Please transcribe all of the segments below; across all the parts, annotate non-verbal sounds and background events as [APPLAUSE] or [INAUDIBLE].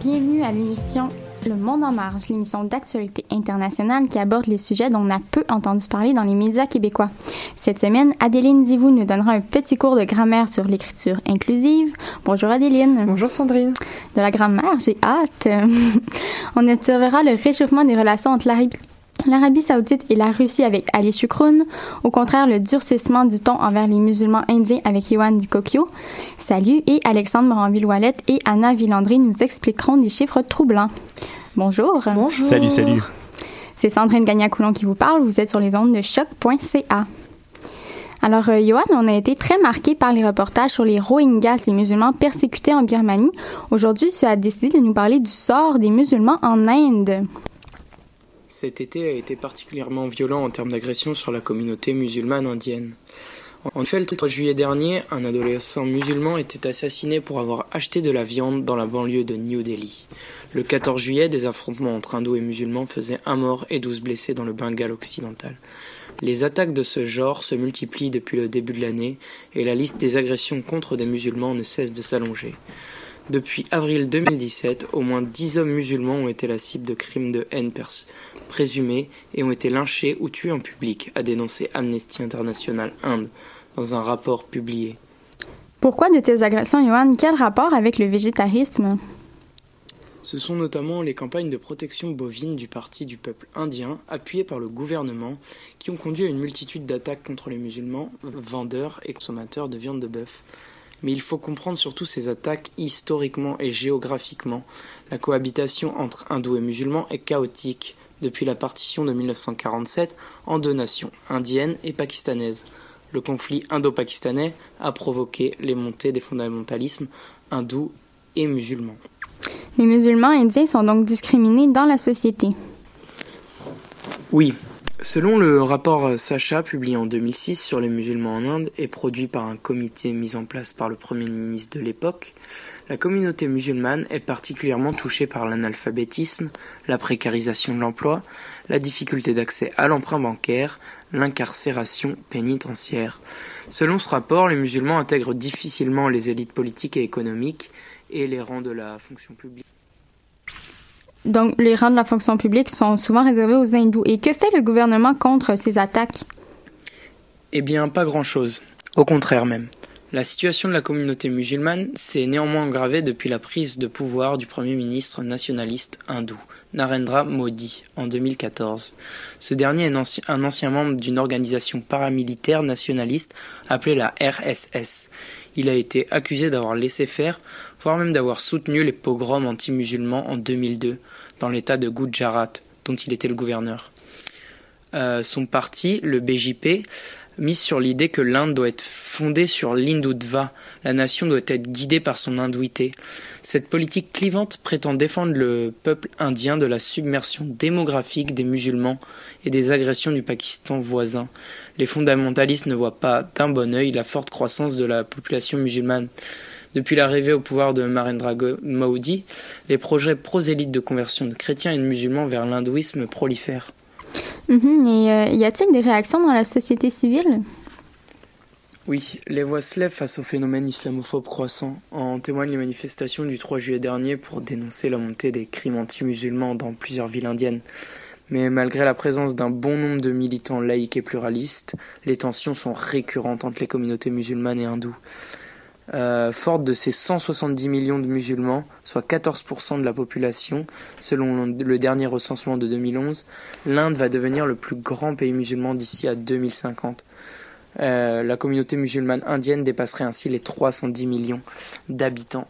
Bienvenue à l'émission Le Monde en marge, l'émission d'actualité internationale qui aborde les sujets dont on a peu entendu parler dans les médias québécois. Cette semaine, Adéline Divou nous donnera un petit cours de grammaire sur l'écriture inclusive. Bonjour Adéline. Bonjour Sandrine. De la grammaire, j'ai hâte. [LAUGHS] on observera le réchauffement des relations entre l'Arabie L'Arabie saoudite et la Russie avec Ali Shukroun. Au contraire, le durcissement du ton envers les musulmans indiens avec Yohan Dikokyo. Salut et Alexandre Moranville-Ouellette et Anna Villandry nous expliqueront des chiffres troublants. Bonjour. Bonjour. Salut, salut. C'est Sandrine Gagnac-Coulon qui vous parle. Vous êtes sur les ondes de choc.ca. Alors, euh, Johan, on a été très marqué par les reportages sur les Rohingyas, ces musulmans persécutés en Birmanie. Aujourd'hui, tu as décidé de nous parler du sort des musulmans en Inde. Cet été a été particulièrement violent en termes d'agression sur la communauté musulmane indienne. En effet, le 3 juillet dernier, un adolescent musulman était assassiné pour avoir acheté de la viande dans la banlieue de New Delhi. Le 14 juillet, des affrontements entre hindous et musulmans faisaient un mort et 12 blessés dans le Bengale occidental. Les attaques de ce genre se multiplient depuis le début de l'année et la liste des agressions contre des musulmans ne cesse de s'allonger. Depuis avril 2017, au moins 10 hommes musulmans ont été la cible de crimes de haine présumés et ont été lynchés ou tués en public, a dénoncé Amnesty International Inde dans un rapport publié. Pourquoi de telles agressions, Johan Quel rapport avec le végétarisme? Ce sont notamment les campagnes de protection bovine du Parti du peuple indien, appuyées par le gouvernement, qui ont conduit à une multitude d'attaques contre les musulmans, vendeurs et consommateurs de viande de bœuf. Mais il faut comprendre surtout ces attaques historiquement et géographiquement. La cohabitation entre hindous et musulmans est chaotique depuis la partition de 1947 en deux nations, indiennes et pakistanaises. Le conflit indo-pakistanais a provoqué les montées des fondamentalismes hindous et musulmans. Les musulmans indiens sont donc discriminés dans la société. Oui, Selon le rapport Sacha publié en 2006 sur les musulmans en Inde et produit par un comité mis en place par le Premier ministre de l'époque, la communauté musulmane est particulièrement touchée par l'analphabétisme, la précarisation de l'emploi, la difficulté d'accès à l'emprunt bancaire, l'incarcération pénitentiaire. Selon ce rapport, les musulmans intègrent difficilement les élites politiques et économiques et les rangs de la fonction publique. Donc, les rangs de la fonction publique sont souvent réservés aux hindous. Et que fait le gouvernement contre ces attaques? Eh bien, pas grand-chose. Au contraire même. La situation de la communauté musulmane s'est néanmoins aggravée depuis la prise de pouvoir du Premier ministre nationaliste hindou, Narendra Modi, en 2014. Ce dernier est un ancien membre d'une organisation paramilitaire nationaliste appelée la RSS. Il a été accusé d'avoir laissé faire voire même d'avoir soutenu les pogroms anti-musulmans en 2002 dans l'état de Gujarat, dont il était le gouverneur. Euh, son parti, le BJP, mise sur l'idée que l'Inde doit être fondée sur l'Hindoutva, la nation doit être guidée par son hindouité. Cette politique clivante prétend défendre le peuple indien de la submersion démographique des musulmans et des agressions du Pakistan voisin. Les fondamentalistes ne voient pas d'un bon œil la forte croissance de la population musulmane. Depuis l'arrivée au pouvoir de Marendra Modi, les projets prosélytes de conversion de chrétiens et de musulmans vers l'hindouisme prolifèrent. Mhm. et euh, y a-t-il des réactions dans la société civile? Oui, les voix se lèvent face au phénomène islamophobe croissant. En témoignent les manifestations du 3 juillet dernier pour dénoncer la montée des crimes anti-musulmans dans plusieurs villes indiennes. Mais malgré la présence d'un bon nombre de militants laïcs et pluralistes, les tensions sont récurrentes entre les communautés musulmanes et hindoues. Euh, forte de ses 170 millions de musulmans, soit 14% de la population, selon le dernier recensement de 2011, l'Inde va devenir le plus grand pays musulman d'ici à 2050. Euh, la communauté musulmane indienne dépasserait ainsi les 310 millions d'habitants.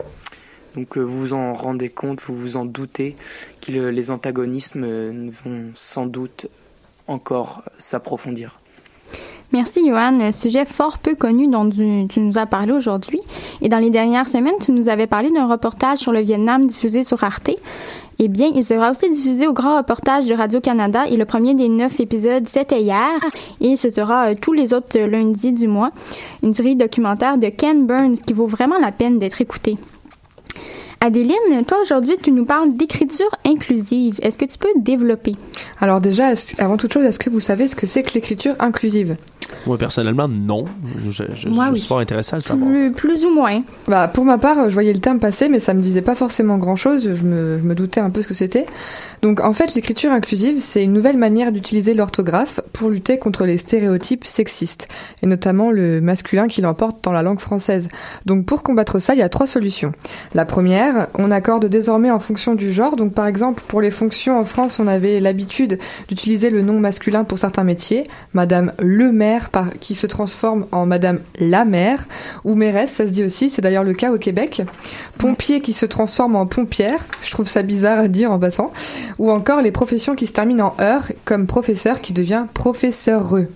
Donc euh, vous vous en rendez compte, vous vous en doutez, que les antagonismes vont sans doute encore s'approfondir. Merci, Johan. Sujet fort peu connu dont tu, nous as parlé aujourd'hui. Et dans les dernières semaines, tu nous avais parlé d'un reportage sur le Vietnam diffusé sur Arte. Eh bien, il sera aussi diffusé au grand reportage de Radio-Canada et le premier des neuf épisodes, c'était hier. Et ce sera euh, tous les autres lundis du mois. Une série documentaire de Ken Burns qui vaut vraiment la peine d'être écoutée. Adéline, toi aujourd'hui, tu nous parles d'écriture inclusive. Est-ce que tu peux développer? Alors déjà, avant toute chose, est-ce que vous savez ce que c'est que l'écriture inclusive? Moi, personnellement, non. Je, je, je suis pas intéressé à le savoir. Plus, ou moins. Bah, pour ma part, je voyais le terme passer, mais ça me disait pas forcément grand-chose. Je me, je me doutais un peu ce que c'était. Donc en fait, l'écriture inclusive, c'est une nouvelle manière d'utiliser l'orthographe pour lutter contre les stéréotypes sexistes, et notamment le masculin qui l'emporte dans la langue française. Donc pour combattre ça, il y a trois solutions. La première, on accorde désormais en fonction du genre. Donc par exemple, pour les fonctions en France, on avait l'habitude d'utiliser le nom masculin pour certains métiers, Madame le maire qui se transforme en Madame la maire, ou mairesse, ça se dit aussi, c'est d'ailleurs le cas au Québec. Pompier qui se transforme en pompière, je trouve ça bizarre à dire en passant ou encore les professions qui se terminent en heure, comme professeur qui devient professeureux.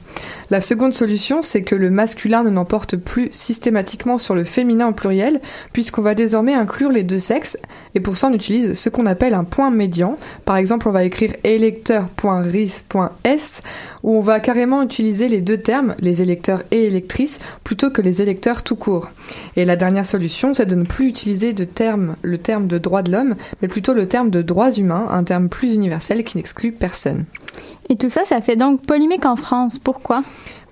La seconde solution, c'est que le masculin ne n'emporte plus systématiquement sur le féminin au pluriel, puisqu'on va désormais inclure les deux sexes, et pour ça on utilise ce qu'on appelle un point médian. Par exemple, on va écrire électeur.ris.s, où on va carrément utiliser les deux termes, les électeurs et électrices, plutôt que les électeurs tout court. Et la dernière solution, c'est de ne plus utiliser le terme de droit de l'homme, mais plutôt le terme de droits humains, un terme plus universel qui n'exclut personne. Et tout ça, ça fait donc polémique en France. Pourquoi?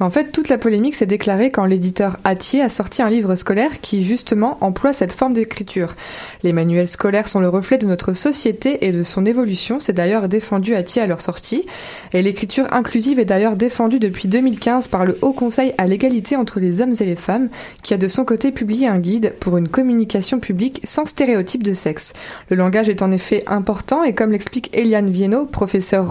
En fait, toute la polémique s'est déclarée quand l'éditeur Atier a sorti un livre scolaire qui, justement, emploie cette forme d'écriture. Les manuels scolaires sont le reflet de notre société et de son évolution. C'est d'ailleurs défendu Atier à leur sortie. Et l'écriture inclusive est d'ailleurs défendue depuis 2015 par le Haut Conseil à l'égalité entre les hommes et les femmes, qui a de son côté publié un guide pour une communication publique sans stéréotype de sexe. Le langage est en effet important et comme l'explique Eliane Viennot, professeure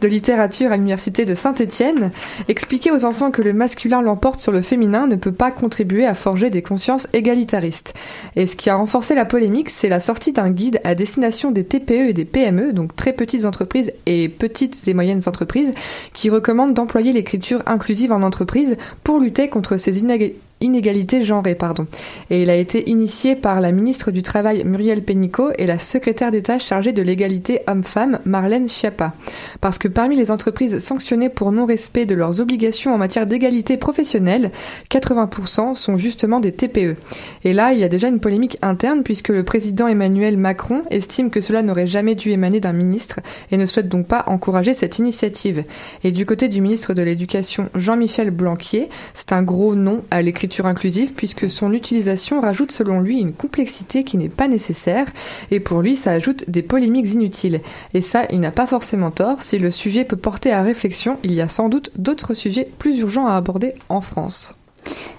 de littérature à l'université de Saint-Étienne, expliquer aux enfants que le masculin l'emporte sur le féminin ne peut pas contribuer à forger des consciences égalitaristes. Et ce qui a renforcé la polémique, c'est la sortie d'un guide à destination des TPE et des PME, donc très petites entreprises et petites et moyennes entreprises, qui recommande d'employer l'écriture inclusive en entreprise pour lutter contre ces inégalités inégalité genrée. Pardon. Et il a été initié par la ministre du Travail Muriel Pénicaud et la secrétaire d'État chargée de l'égalité homme-femme Marlène Schiappa. Parce que parmi les entreprises sanctionnées pour non-respect de leurs obligations en matière d'égalité professionnelle, 80% sont justement des TPE. Et là, il y a déjà une polémique interne puisque le président Emmanuel Macron estime que cela n'aurait jamais dû émaner d'un ministre et ne souhaite donc pas encourager cette initiative. Et du côté du ministre de l'Éducation Jean-Michel Blanquier, c'est un gros non à l'écriture inclusive puisque son utilisation rajoute selon lui une complexité qui n'est pas nécessaire et pour lui ça ajoute des polémiques inutiles. Et ça, il n'a pas forcément tort, si le sujet peut porter à réflexion, il y a sans doute d'autres sujets plus urgents à aborder en France.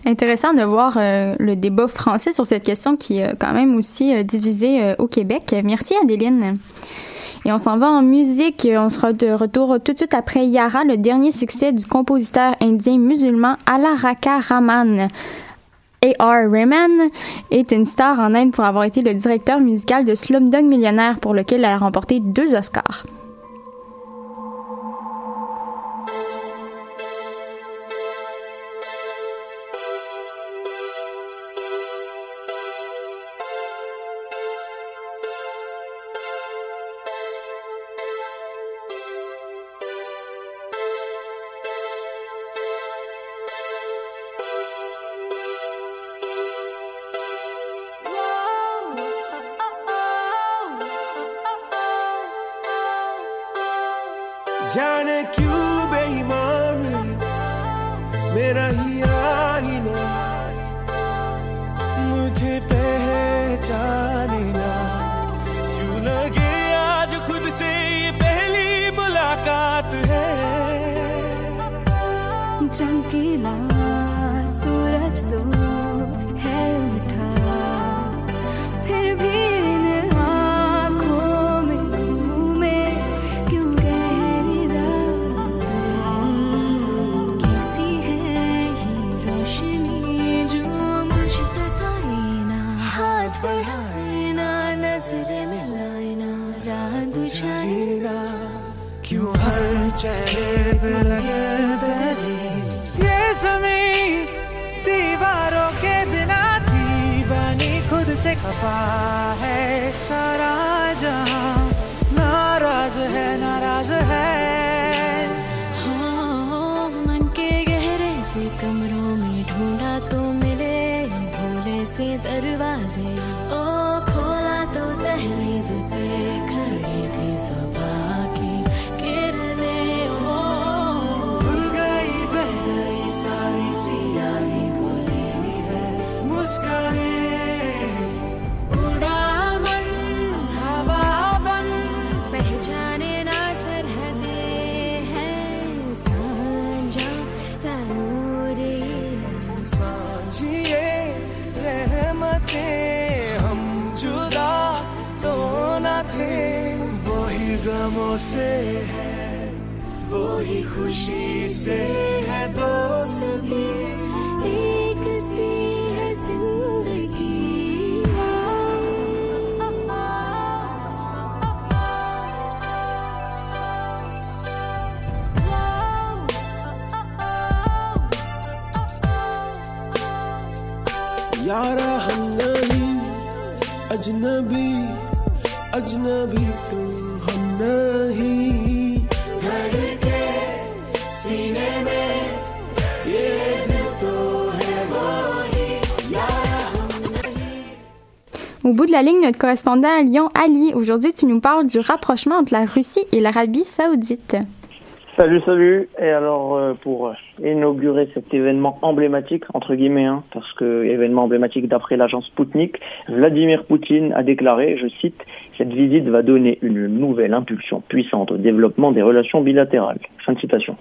Intéressant de voir euh, le débat français sur cette question qui est quand même aussi euh, divisé euh, au Québec. Merci Adéline. Et on s'en va en musique. On sera de retour tout de suite après Yara, le dernier succès du compositeur indien musulman Alaraka Raman. A.R. Rahman est une star en Inde pour avoir été le directeur musical de Slumdog Millionnaire pour lequel elle a remporté deux Oscars. वफा है सरा से है, वही खुशी से है दोस्ती। एक सी है ज़िंदगी। यारा हम नहीं, अजनबी अजनबी तो Au bout de la ligne, notre correspondant à Lyon, Ali. Aujourd'hui, tu nous parles du rapprochement entre la Russie et l'Arabie saoudite. Salut, salut. Et alors, euh, pour euh, inaugurer cet événement emblématique, entre guillemets, hein, parce que événement emblématique d'après l'agence Sputnik, Vladimir Poutine a déclaré, je cite, cette visite va donner une nouvelle impulsion puissante au développement des relations bilatérales. Fin de citation.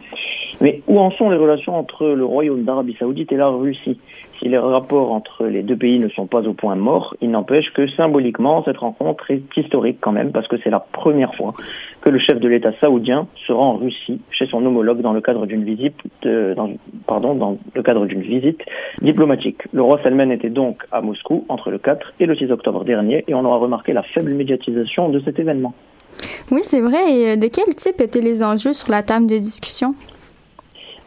Mais où en sont les relations entre le Royaume d'Arabie Saoudite et la Russie? Si les rapports entre les deux pays ne sont pas au point mort, il n'empêche que symboliquement, cette rencontre est historique quand même, parce que c'est la première fois que le chef de l'État saoudien se rend en Russie chez son homologue dans le cadre d'une visite, pardon, dans le cadre d'une visite diplomatique. Le roi Salman était donc à Moscou entre le 4 et le 6 octobre dernier, et on aura remarqué la faible médiatisation de cet événement. Oui, c'est vrai. Et euh, de quel type étaient les enjeux sur la table de discussion?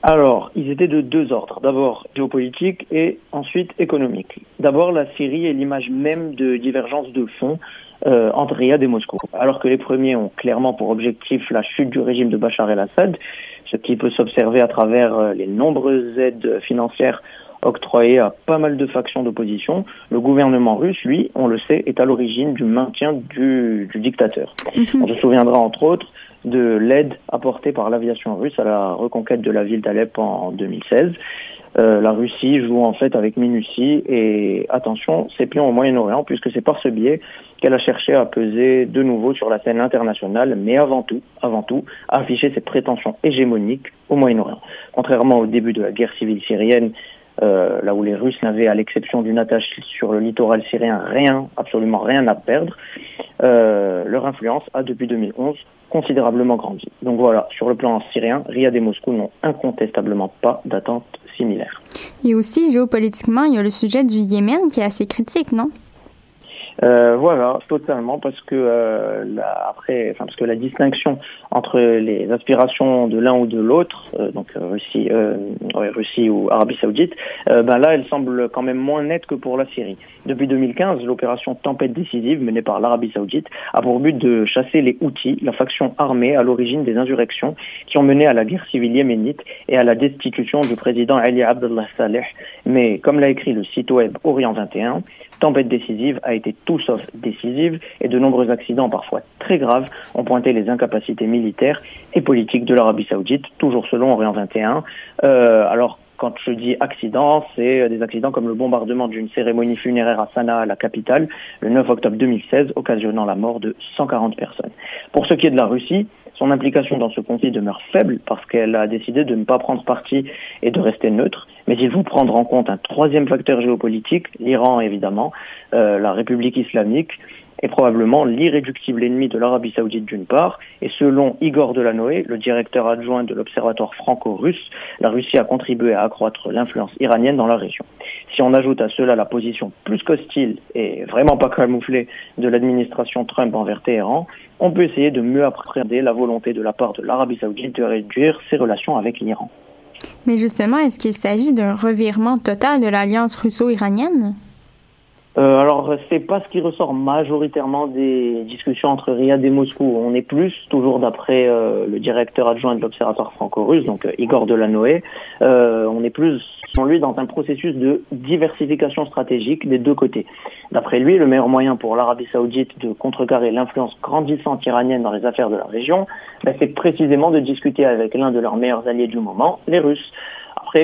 Alors, ils étaient de deux ordres. D'abord géopolitique et ensuite économique. D'abord, la Syrie est l'image même de divergence de fond euh, entre Riyad et Moscou. Alors que les premiers ont clairement pour objectif la chute du régime de Bachar el-Assad, ce qui peut s'observer à travers euh, les nombreuses aides financières octroyées à pas mal de factions d'opposition, le gouvernement russe, lui, on le sait, est à l'origine du maintien du, du dictateur. On se souviendra entre autres de l'aide apportée par l'aviation russe à la reconquête de la ville d'Alep en 2016. Euh, la Russie joue en fait avec minutie et attention, ses pions au Moyen-Orient puisque c'est par ce biais qu'elle a cherché à peser de nouveau sur la scène internationale, mais avant tout, avant tout, à afficher ses prétentions hégémoniques au Moyen-Orient. Contrairement au début de la guerre civile syrienne, euh, là où les Russes n'avaient, à l'exception d'une attache sur le littoral syrien, rien, absolument rien à perdre, euh, leur influence a depuis 2011 considérablement grandi. Donc voilà, sur le plan syrien, Riyad et Moscou n'ont incontestablement pas d'attente similaire. Et aussi, géopolitiquement, il y a le sujet du Yémen qui est assez critique, non? Euh, voilà, totalement, parce que euh, la, après, enfin parce que la distinction entre les aspirations de l'un ou de l'autre, euh, donc euh, Russie, euh, ouais, Russie ou Arabie Saoudite, ben là, elle semble quand même moins nette que pour la Syrie. Depuis 2015, l'opération Tempête décisive menée par l'Arabie Saoudite a pour but de chasser les Houthis, la faction armée à l'origine des insurrections qui ont mené à la guerre civile yéménite et à la destitution du président Ali Abdullah Saleh. Mais comme l'a écrit le site web Orient 21, Tempête décisive a été tout sauf décisive et de nombreux accidents parfois très graves ont pointé les incapacités militaires et politiques de l'Arabie saoudite, toujours selon Orient 21. Euh, alors quand je dis accident, c'est des accidents comme le bombardement d'une cérémonie funéraire à Sanaa, la capitale, le 9 octobre 2016, occasionnant la mort de 140 personnes. Pour ce qui est de la Russie, son implication dans ce conflit demeure faible parce qu'elle a décidé de ne pas prendre parti et de rester neutre. Mais il faut prendre en compte un troisième facteur géopolitique, l'Iran évidemment, euh, la République islamique, est probablement l'irréductible ennemi de l'Arabie saoudite d'une part, et selon Igor Delanoë, le directeur adjoint de l'Observatoire franco-russe, la Russie a contribué à accroître l'influence iranienne dans la région. Si on ajoute à cela la position plus qu'hostile et vraiment pas camouflée de l'administration Trump envers Téhéran, on peut essayer de mieux appréhender la volonté de la part de l'Arabie saoudite de réduire ses relations avec l'Iran. Mais justement, est-ce qu'il s'agit d'un revirement total de l'alliance russo-iranienne? Euh, alors, c'est pas ce qui ressort majoritairement des discussions entre Riyad et Moscou. On est plus, toujours d'après euh, le directeur adjoint de l'Observatoire franco-russe, donc euh, Igor Delanoë, euh, on est plus, selon lui, dans un processus de diversification stratégique des deux côtés. D'après lui, le meilleur moyen pour l'Arabie saoudite de contrecarrer l'influence grandissante iranienne dans les affaires de la région, ben, c'est précisément de discuter avec l'un de leurs meilleurs alliés du moment, les Russes.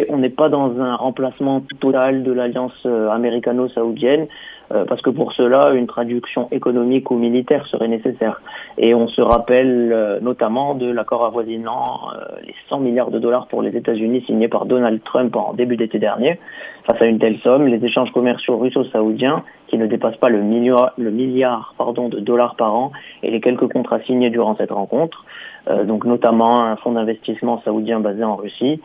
On n'est pas dans un remplacement total de l'alliance euh, américano-saoudienne, euh, parce que pour cela, une traduction économique ou militaire serait nécessaire. Et on se rappelle euh, notamment de l'accord avoisinant les 100 milliards de dollars pour les États-Unis signé par Donald Trump en début d'été dernier. Face à une telle somme, les échanges commerciaux russo-saoudiens, qui ne dépassent pas le milliard, de dollars par an, et les quelques contrats signés durant cette rencontre, donc notamment un fonds d'investissement saoudien basé en Russie,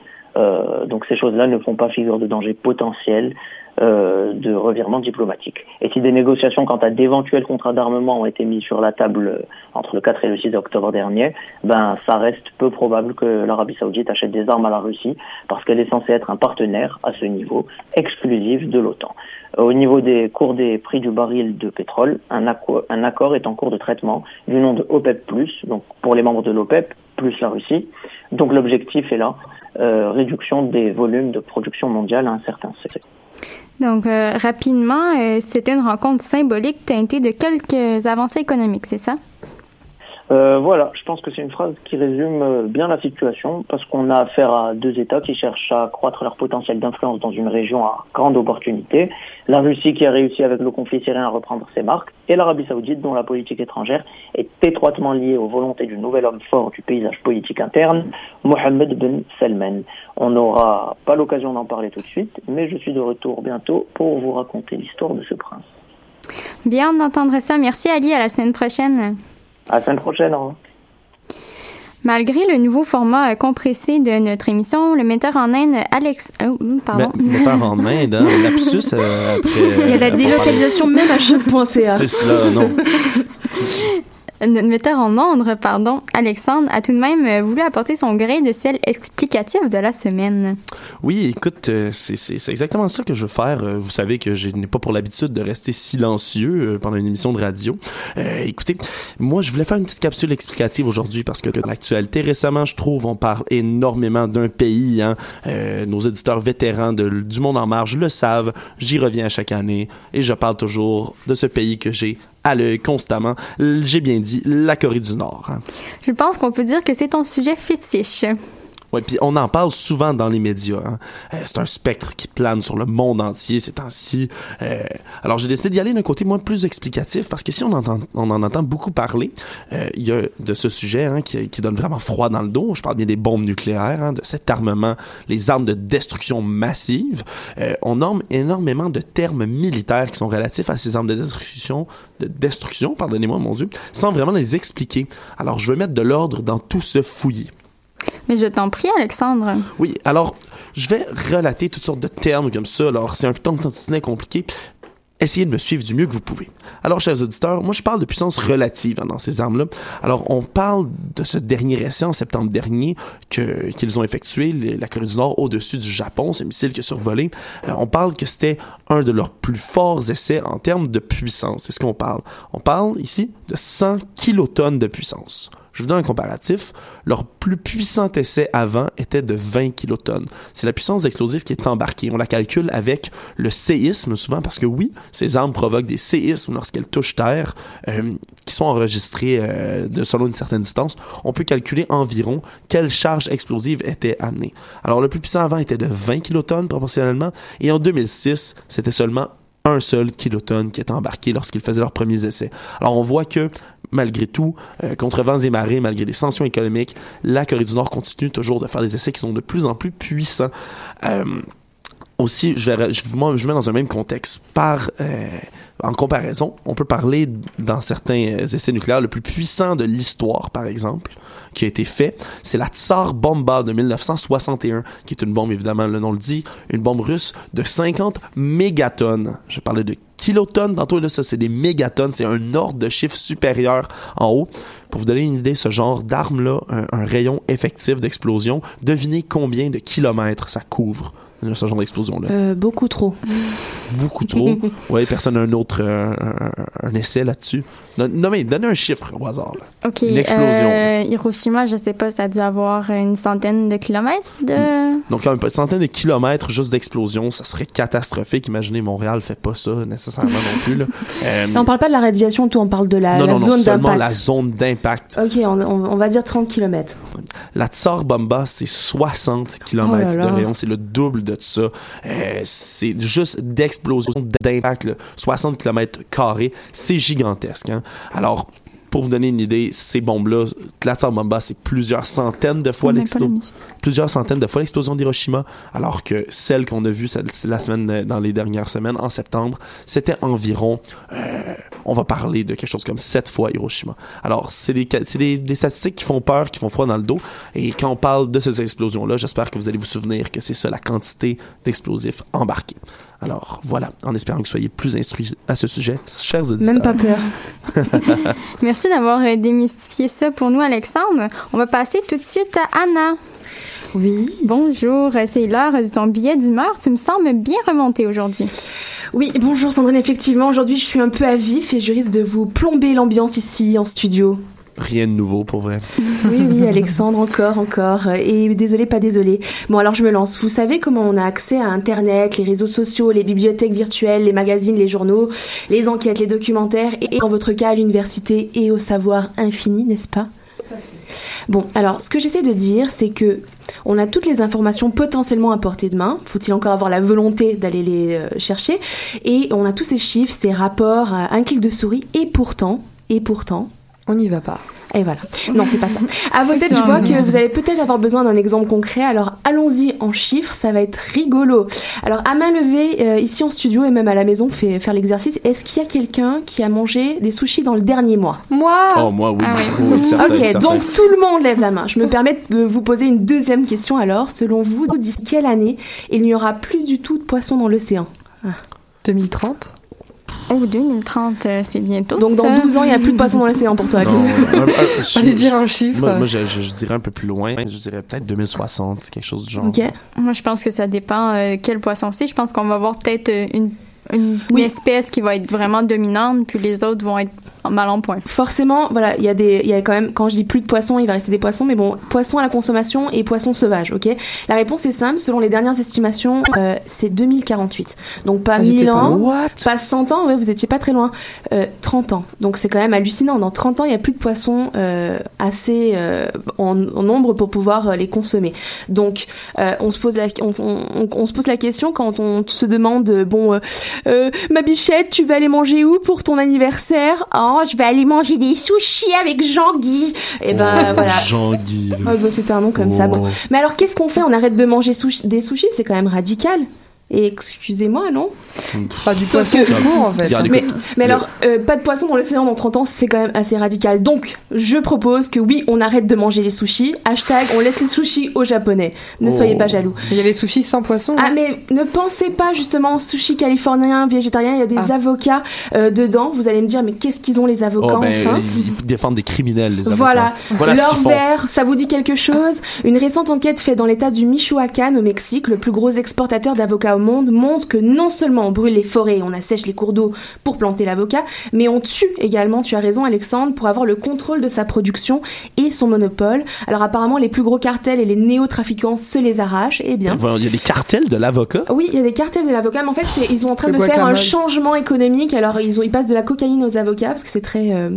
donc ces choses-là ne font pas figure de danger potentiel euh, de revirement diplomatique. Et si des négociations quant à d'éventuels contrats d'armement ont été mis sur la table euh, entre le 4 et le 6 octobre dernier, ben ça reste peu probable que l'Arabie Saoudite achète des armes à la Russie parce qu'elle est censée être un partenaire à ce niveau exclusif de l'OTAN. Au niveau des cours des prix du baril de pétrole, un, accord, est en cours de traitement du nom de OPEP+, donc pour les membres de l'OPEP, plus la Russie. Donc l'objectif est là, euh, réduction des volumes de production mondiale à un certain seuil. Donc, euh, rapidement, euh, c'était une rencontre symbolique teintée de quelques avancées économiques, c'est ça? Euh, voilà, je pense que c'est une phrase qui résume euh, bien la situation parce qu'on a affaire à deux États qui cherchent à accroître leur potentiel d'influence dans une région à grande opportunité. La Russie qui a réussi avec le conflit syrien à reprendre ses marques et l'Arabie saoudite dont la politique étrangère est étroitement liée aux volontés du nouvel homme fort du paysage politique interne, Mohammed Ben Salman. On n'aura pas l'occasion d'en parler tout de suite, mais je suis de retour bientôt pour vous raconter l'histoire de ce prince. Bien d'entendre ça. Merci Ali, à la semaine prochaine. À la semaine prochaine, revoir. Malgré le nouveau format euh, compressé de notre émission, le metteur en Inde Alex... Oh, pardon. Mais, metteur en Inde, hein, lapsus euh, après... Il y a la euh, délocalisation même à choc.ca. C'est cela, non. [LAUGHS] Notre metteur en ordre, pardon, Alexandre, a tout de même euh, voulu apporter son grain de sel explicatif de la semaine. Oui, écoute, euh, c'est exactement ça que je veux faire. Euh, Vous savez que je n'ai pas pour l'habitude de rester silencieux pendant une émission de radio. Écoutez, moi, je voulais faire une petite capsule explicative aujourd'hui parce que dans l'actualité, récemment, je trouve, on parle énormément d'un pays. Hein. Nos éditeurs vétérans du Monde en marge le savent. J'y reviens à chaque année et je parle toujours de ce pays que j'ai à l'œil constamment. J'ai bien dit la Corée du Nord. Je pense qu'on peut dire que c'est ton sujet fétiche. Ouais, puis on en parle souvent dans les médias. hein. Euh, c'est un spectre qui plane sur le monde entier ces temps-ci. Euh, alors j'ai décidé d'y aller d'un côté moins plus explicatif parce que si on, en entend beaucoup parler, euh, il y a de ce sujet hein, qui, donne vraiment froid dans le dos. Je parle bien des bombes nucléaires, hein, de cet armement, les armes de destruction massive. On nomme énormément de termes militaires qui sont relatifs à ces armes de destruction, de destruction, pardonnez-moi mon Dieu, sans vraiment les expliquer. Alors je veux mettre de l'ordre dans tout ce fouillis. Mais je t'en prie, Alexandre. Oui, alors, je vais relater toutes sortes de termes comme ça. Alors, c'est un de compliqué. Essayez de me suivre du mieux que vous pouvez. Alors, chers auditeurs, moi, je parle de puissance relative hein, dans ces armes-là. Alors, on parle de ce dernier essai en septembre dernier qu'ils ont effectué, la Corée du Nord, au-dessus du Japon, ce missile qui a survolé. Euh, on parle que c'était un de leurs plus forts essais en termes de puissance. C'est ce qu'on parle. On parle ici de 100 kilotonnes de puissance. Je vous donne un comparatif. Leur plus puissant essai avant était de 20 kilotonnes. C'est la puissance d'explosif qui est embarquée. On la calcule avec le séisme souvent parce que oui, ces armes provoquent des séismes lorsqu'elles touchent terre euh, qui sont enregistrés euh, de selon une certaine distance. On peut calculer environ quelle charge explosive était amenée. Alors le plus puissant avant était de 20 kilotonnes proportionnellement et en 2006, c'était seulement un seul kilotonne qui est embarqué lorsqu'ils faisaient leurs premiers essais. Alors on voit que malgré tout, euh, contre vents et marées, malgré les sanctions économiques, la Corée du Nord continue toujours de faire des essais qui sont de plus en plus puissants. Euh, aussi, je, je, moi, mets dans un même contexte. Par, euh, en comparaison, on peut parler dans certains essais nucléaires le plus puissant de l'histoire, par exemple, qui a été fait. C'est la Tsar Bomba de 1961, qui est une bombe, évidemment, le nom le dit, une bombe russe de 50 mégatonnes. Je parlais de kilotonnes tantôt, là, ça, c'est des mégatonnes. C'est un ordre de chiffre supérieur en haut. Pour vous donner une idée, ce genre d'arme-là, un, un rayon effectif d'explosion, devinez combien de kilomètres ça couvre ce genre d'explosion-là. Euh, beaucoup trop. Beaucoup trop. [LAUGHS] oui, personne n'a un autre euh, un, un, essai là-dessus. Non, non, mais donnez un chiffre au hasard. Là. OK. Une explosion. Euh, Hiroshima, je sais pas, ça a dû avoir une centaine de kilomètres de... Donc, quand même, une centaine de kilomètres juste d'explosion, ça serait catastrophique. Imaginez, Montréal fait pas ça nécessairement non plus. Là. [LAUGHS] Euh, on parle pas de la radiation, tout, on parle de la, non, la non, zone non, seulement d'impact. la zone d'impact. Ok, on, on, on, va dire 30 km. La Tsar Bomba, c'est 60 km oh de rayon. C'est le double de ça. Euh, c'est juste d'explosion d'impact, 60 km carrés. C'est gigantesque. Hein? Alors, pour vous donner une idée, ces bombes-là, Bomba, c'est plusieurs centaines de fois l'explosion. Plusieurs centaines de fois l'explosion d'Hiroshima, alors que celle qu'on a vue la semaine, dans les dernières semaines, en septembre, c'était environ, euh, on va parler de quelque chose comme sept fois Hiroshima. Alors, c'est des, des, des, statistiques qui font peur, qui font froid dans le dos. Et quand on parle de ces explosions-là, j'espère que vous allez vous souvenir que c'est ça la quantité d'explosifs embarqués. Alors voilà, en espérant que vous soyez plus instruits à ce sujet, chers auditeurs. Même pas peur. [LAUGHS] Merci d'avoir démystifié ça pour nous, Alexandre. On va passer tout de suite à Anna. Oui. Bonjour, c'est l'heure de ton billet d'humeur. Tu me sembles bien remonté aujourd'hui. Oui, bonjour Sandrine. Effectivement, aujourd'hui, je suis un peu à vif et je risque de vous plomber l'ambiance ici en studio. Rien de nouveau pour vrai. [LAUGHS] Oui, oui, Alexandre, encore, encore. Et désolé, pas désolé. Bon, alors je me lance. Vous savez comment on a accès à Internet, les réseaux sociaux, les bibliothèques virtuelles, les magazines, les journaux, les enquêtes, les documentaires, et en votre cas à l'université et au savoir infini, n'est-ce pas? Bon, alors ce que j'essaie de dire, c'est que on a toutes les informations potentiellement à portée de main. Faut-il encore avoir la volonté d'aller les euh, chercher? Et on a tous ces chiffres, ces rapports, à un clic de souris. Et pourtant, et pourtant, on n'y va pas. Et voilà. Non, c'est pas ça. À [LAUGHS] vos têtes, je vois que vous allez peut-être avoir besoin d'un exemple concret. Alors, allons-y en chiffres, ça va être rigolo. Alors, à main levée, euh, ici en studio et même à la maison, fait faire l'exercice. Est-ce qu'il y a quelqu'un qui a mangé des sushis dans le dernier mois? Moi Oh, moi, oui. Ah, oui. oui certain, ok, certain. donc tout le monde lève la main. Je me permets de vous poser une deuxième question alors. Selon vous, d'ici quelle année il n'y aura plus du tout de poissons dans l'océan? Ah. 2030 Oh, 2030, euh, c'est bientôt. Donc dans ça. 12 ans, il n'y a plus de poissons dans l'océan pour toi. Non, Guy. un- un- je- Fallait dire un chiffre. Moi, moi, je, je- je dirais un peu plus loin. Je dirais peut-être 2060, quelque chose du genre. Ok. Moi, je pense que ça dépend euh, quel poisson c'est. Je pense qu'on va voir peut-être euh, une, espèce qui va être vraiment dominante, puis les autres vont être mal en point. Forcément, voilà, il y a des, il y a quand même, quand je dis plus de poissons, il va rester des poissons, mais bon, poissons à la consommation et poissons sauvages, ok? La réponse est simple, selon les dernières estimations, euh, c'est 2048. Donc pas Ah, j'étais 1000 pas ans, loin. pas 100 ans, ouais, vous étiez pas très loin. Euh, 30 ans. Donc c'est quand même hallucinant. Dans 30 ans, il y a plus de poissons euh, assez euh, en, en nombre pour pouvoir euh, les consommer. Donc euh, on se pose la, on, on- on- on se pose la question quand on se demande, euh, bon, euh, ma bichette, tu vas aller manger où pour ton anniversaire? Oh, je vais aller manger des sushis avec Jean-Guy. Et ben Oh, voilà. Jean-Guy. Ah, bah, c'était un nom comme ça. Bon. Oh. Mais alors, qu'est-ce qu'on fait? On arrête de manger sushi- des sushis? C'est quand même radical. Et excusez-moi, non Pas du Sauf poisson que- court, en fait. Mais, alors, euh, pas de poisson dans l'océan dans 30 ans, c'est quand même assez radical. Donc, je propose que oui, on arrête de manger les sushis. Hashtag, on laisse les sushis aux japonais. Ne Oh. soyez pas jaloux. Il y a les sushis sans poisson. Ah mais ne pensez pas justement aux sushis californiens, végétariens, il y a des Ah. avocats euh, dedans. Vous allez me dire mais qu'est-ce qu'ils ont les avocats Oh, ben, enfin? ils défendent des criminels, les avocats. voilà, Voilà ce leur verre, ça vous dit quelque chose? Une récente enquête faite dans l'état du Michoacán au Mexique, le plus gros exportateur d'avocats au monde, montre que non seulement on brûle les forêts, on assèche les cours d'eau pour planter l'avocat, mais on tue également, tu as raison Alexandre, pour avoir le contrôle de sa production et son monopole. Alors apparemment les plus gros cartels et les néo-trafiquants se les arrachent, eh bien... Il y a des cartels de l'avocat. Oui, il y a des cartels de l'avocat, mais en fait, ils sont en train Le de faire un changement économique. Alors, ils, ont, ils passent de la cocaïne aux avocats parce que c'est très euh.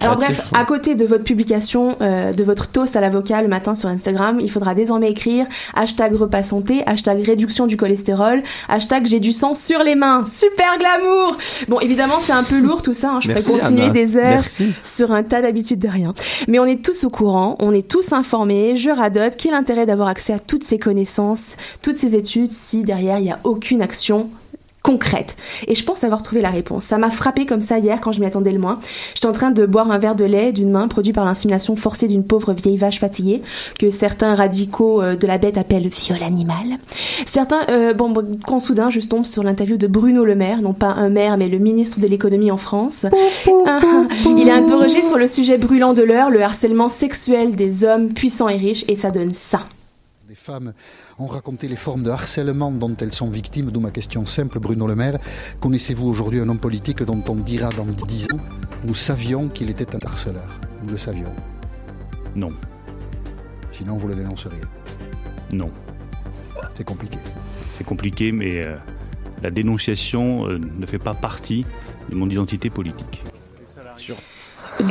Alors, bref, à côté de votre publication euh, de votre toast à l'avocat le matin sur Instagram, il faudra désormais écrire hashtag repas santé, hashtag réduction du cholestérol, hashtag j'ai du sang sur les mains. Super glamour Bon, évidemment, c'est un peu lourd tout ça. hein. Je Merci, pourrais continuer Anna. des heures Merci. sur un tas d'habitudes de rien. Mais on est tous au courant, on est tous informés. Je radote. Quel intérêt d'avoir accès à toutes ces connaissances, toutes ces études, si derrière il n'y a aucune action concrète. Et je pense avoir trouvé la réponse. Ça m'a frappé comme ça hier quand je m'y attendais le moins. J'étais en train de boire un verre de lait d'une main produit par l'insémination forcée d'une pauvre vieille vache fatiguée que certains radicaux euh, de la bête appellent viol animal. Certains, euh, bon, quand soudain je tombe sur l'interview de Bruno Le Maire, non pas un maire mais le ministre de l'économie en France. [LAUGHS] Ah. Il est interrogé sur le sujet brûlant de l'heure, le harcèlement sexuel des hommes puissants et riches et ça donne ça. Les femmes ont raconté les formes de harcèlement dont elles sont victimes, d'où ma question simple, Bruno Le Maire. Connaissez-vous aujourd'hui un homme politique dont on dira dans 10 ans Nous savions qu'il était un harceleur? Nous le savions. Non. Sinon, vous le dénonceriez. Non. C'est compliqué. C'est compliqué, mais euh, la dénonciation euh, ne fait pas partie de mon identité politique.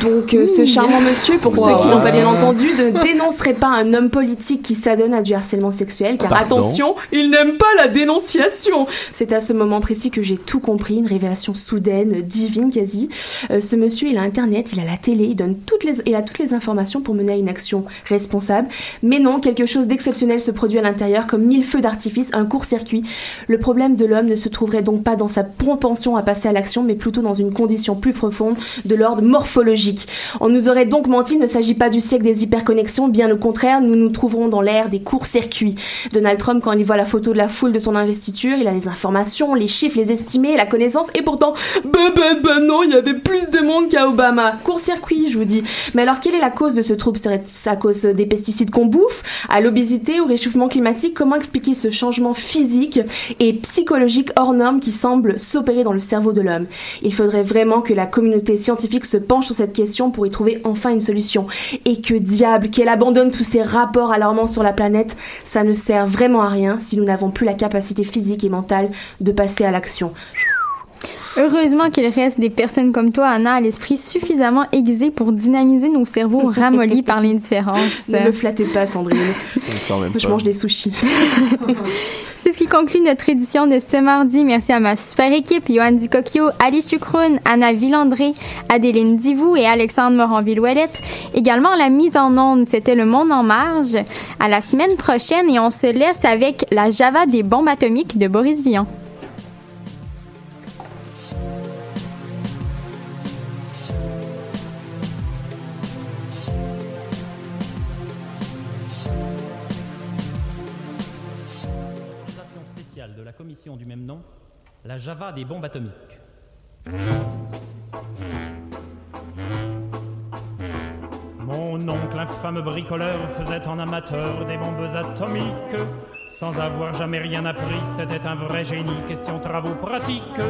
Donc euh, ce charmant monsieur, pour Wow. ceux qui n'ont pas bien entendu, ne dénoncerait pas un homme politique qui s'adonne à du harcèlement sexuel, car Pardon attention, il n'aime pas la dénonciation. C'est à ce moment précis que j'ai tout compris, une révélation soudaine, divine quasi. Euh, ce monsieur, il a internet, il a la télé, il donne toutes les, il a toutes les informations pour mener à une action responsable. Mais non, quelque chose d'exceptionnel se produit à l'intérieur, comme mille feux d'artifice, un court-circuit. Le problème de l'homme ne se trouverait donc pas dans sa propension à passer à l'action, mais plutôt dans une condition plus profonde de l'ordre morphologique. On nous aurait donc menti, il ne s'agit pas du siècle des hyperconnexions, bien au contraire, nous nous trouverons dans l'ère des courts-circuits. Donald Trump, quand il voit la photo de la foule de son investiture, il a les informations, les chiffres, les estimés, la connaissance, et pourtant, ben ben ben non, il y avait plus de monde qu'à Obama. Court-circuit, je vous dis. Mais alors, quelle est la cause de ce trouble? Serait-ce à cause des pesticides qu'on bouffe, à l'obésité, au réchauffement climatique Comment expliquer ce changement physique et psychologique hors norme qui semble s'opérer dans le cerveau de l'homme? Il faudrait vraiment que la communauté scientifique se penche sur cette question pour y trouver enfin une solution. Et que diable, qu'elle abandonne tous ces rapports alarmants sur la planète, ça ne sert vraiment à rien si nous n'avons plus la capacité physique et mentale de passer à l'action. Heureusement qu'il reste des personnes comme toi, Anna, à l'esprit suffisamment aiguisé pour dynamiser nos cerveaux ramollis par [LAUGHS] l'indifférence. Ne me flattez pas, Sandrine. Je mange des sushis. [LAUGHS] C'est ce qui conclut notre édition de ce mardi. Merci à ma super équipe, Johan Dicocchio, Ali Chucroun, Anna Villandré, Adéline Divou et Alexandre Moranville-Ouellette. Également la mise en onde, c'était Le Monde en marge. À la semaine prochaine et on se laisse avec la Java des bombes atomiques de Boris Vian. La Java des bombes atomiques. Mon oncle, infâme bricoleur, faisait en amateur des bombes atomiques. Sans avoir jamais rien appris, c'était un vrai génie, question travaux pratiques.